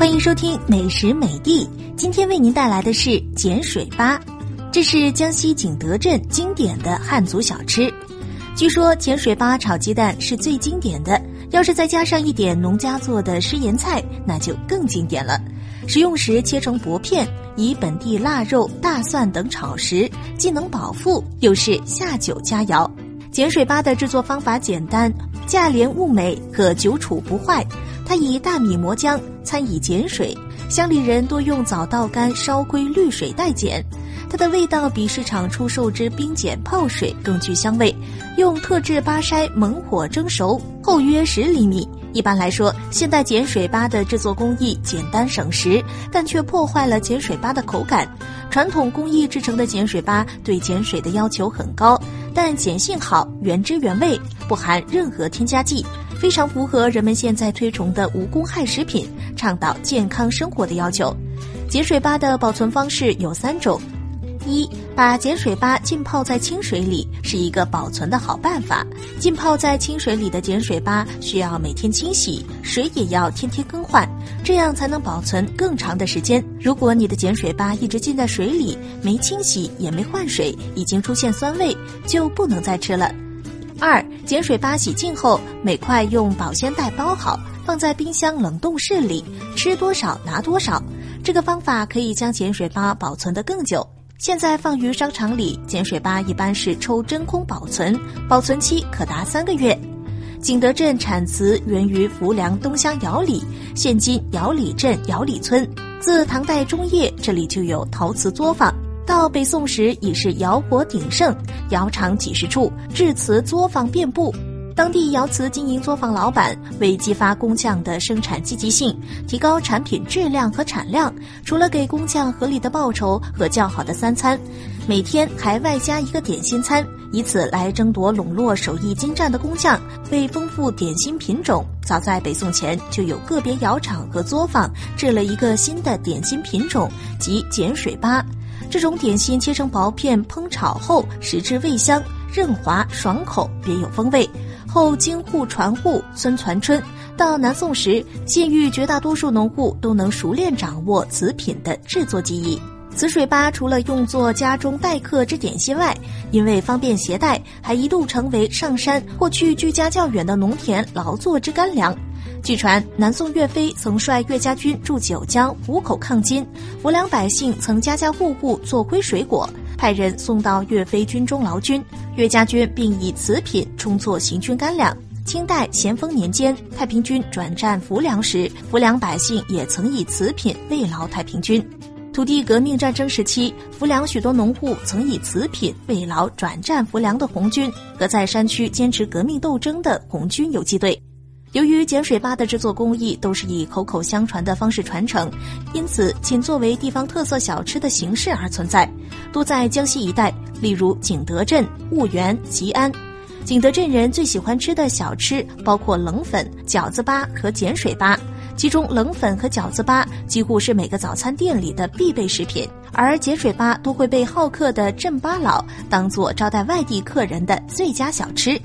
欢迎收听美食美地。今天为您带来的是碱水粑，这是江西景德镇经典的汉族小吃。据说碱水粑炒鸡蛋是最经典的，要是再加上一点农家做的湿盐菜，那就更经典了。食用时切成薄片，以本地腊肉、大蒜等炒食，既能饱腹，又是下酒佳肴。碱水粑的制作方法简单，价廉物美，可久储不坏。它以大米磨浆，参以碱水，乡里人多用早稻干烧归滤水代碱。它的味道比市场出售之冰碱泡水更具香味。用特制巴筛猛火蒸熟，厚约十厘米。一般来说，现代碱水粑的制作工艺简单省时，但却破坏了碱水粑的口感。传统工艺制成的碱水粑对碱水的要求很高，但碱性好，原汁原味，不含任何添加剂。非常符合人们现在推崇的无公害食品，倡导健康生活的要求。碱水粑的保存方式有三种：一，把碱水粑浸泡在清水里，是一个保存的好办法。浸泡在清水里的碱水粑需要每天清洗，水也要天天更换，这样才能保存更长的时间。如果你的碱水粑一直浸在水里，没清洗也没换水，已经出现酸味，就不能再吃了。二，碱水粑洗净后，每块用保鲜袋包好，放在冰箱冷冻室里，吃多少拿多少。这个方法可以将碱水粑保存得更久。现在放于商场里，碱水粑一般是抽真空保存，保存期可达三个月。景德镇产瓷源于浮梁东乡窑里，现今窑里镇窑里村。自唐代中叶，这里就有陶瓷作坊。到北宋时已是窑火鼎盛，窑厂几十处，制瓷作坊遍布。当地窑瓷经营作坊老板为激发工匠的生产积极性，提高产品质量和产量，除了给工匠合理的报酬和较好的三餐，每天还外加一个点心餐，以此来争夺笼络手艺精湛的工匠。为丰富点心品种，早在北宋前就有个别窑厂和作坊制了一个新的点心品种，即碱水粑。这种点心切成薄片，烹炒后食之味香、润滑、爽口，别有风味。后京沪传户，孙传春。到南宋时，县域绝大多数农户都能熟练掌握此品的制作技艺。紫水粑除了用作家中待客之点心外，因为方便携带，还一度成为上山或去居家较远的农田劳作之干粮。据传，南宋岳飞曾率岳家军驻九江虎口抗金，浮梁百姓曾家家户户做亏水果，派人送到岳飞军中劳军，岳家军并以此品充作行军干粮。清代咸丰年间，太平军转战浮梁时，浮梁百姓也曾以此品慰劳太平军。土地革命战争时期，浮梁许多农户曾以此品慰劳转战浮梁的红军和在山区坚持革命斗争的红军游击队。由于碱水粑的制作工艺都是以口口相传的方式传承，因此仅作为地方特色小吃的形式而存在，多在江西一带，例如景德镇、婺源、吉安。景德镇人最喜欢吃的小吃包括冷粉、饺子粑和碱水粑，其中冷粉和饺子粑几乎是每个早餐店里的必备食品，而碱水粑都会被好客的镇巴佬当做招待外地客人的最佳小吃。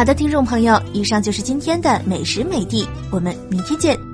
好的，听众朋友，以上就是今天的美食美地，我们明天见。